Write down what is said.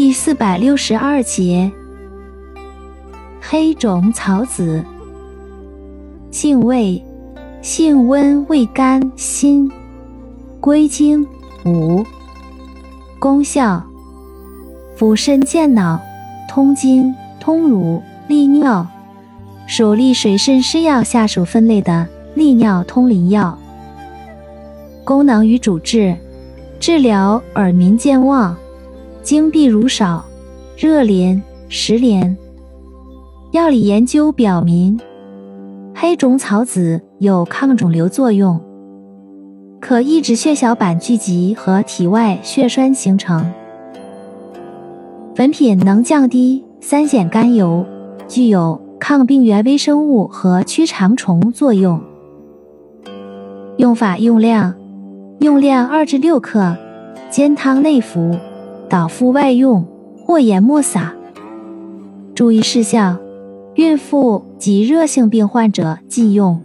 第四百六十二节，黑种草籽，性味，性温，味甘辛，归经五。功效：补肾健脑，通经、通乳、利尿，属利水渗湿药下属分类的。利尿通淋药。功能与主治：治疗耳鸣健忘。经闭乳少、热连、石连。药理研究表明，黑种草籽有抗肿瘤作用，可抑制血小板聚集和体外血栓形成。粉品能降低三酰甘油，具有抗病原微生物和驱肠虫作用。用法用量：用量二至六克，煎汤内服。导敷外用或研末撒。注意事项：孕妇及热性病患者忌用。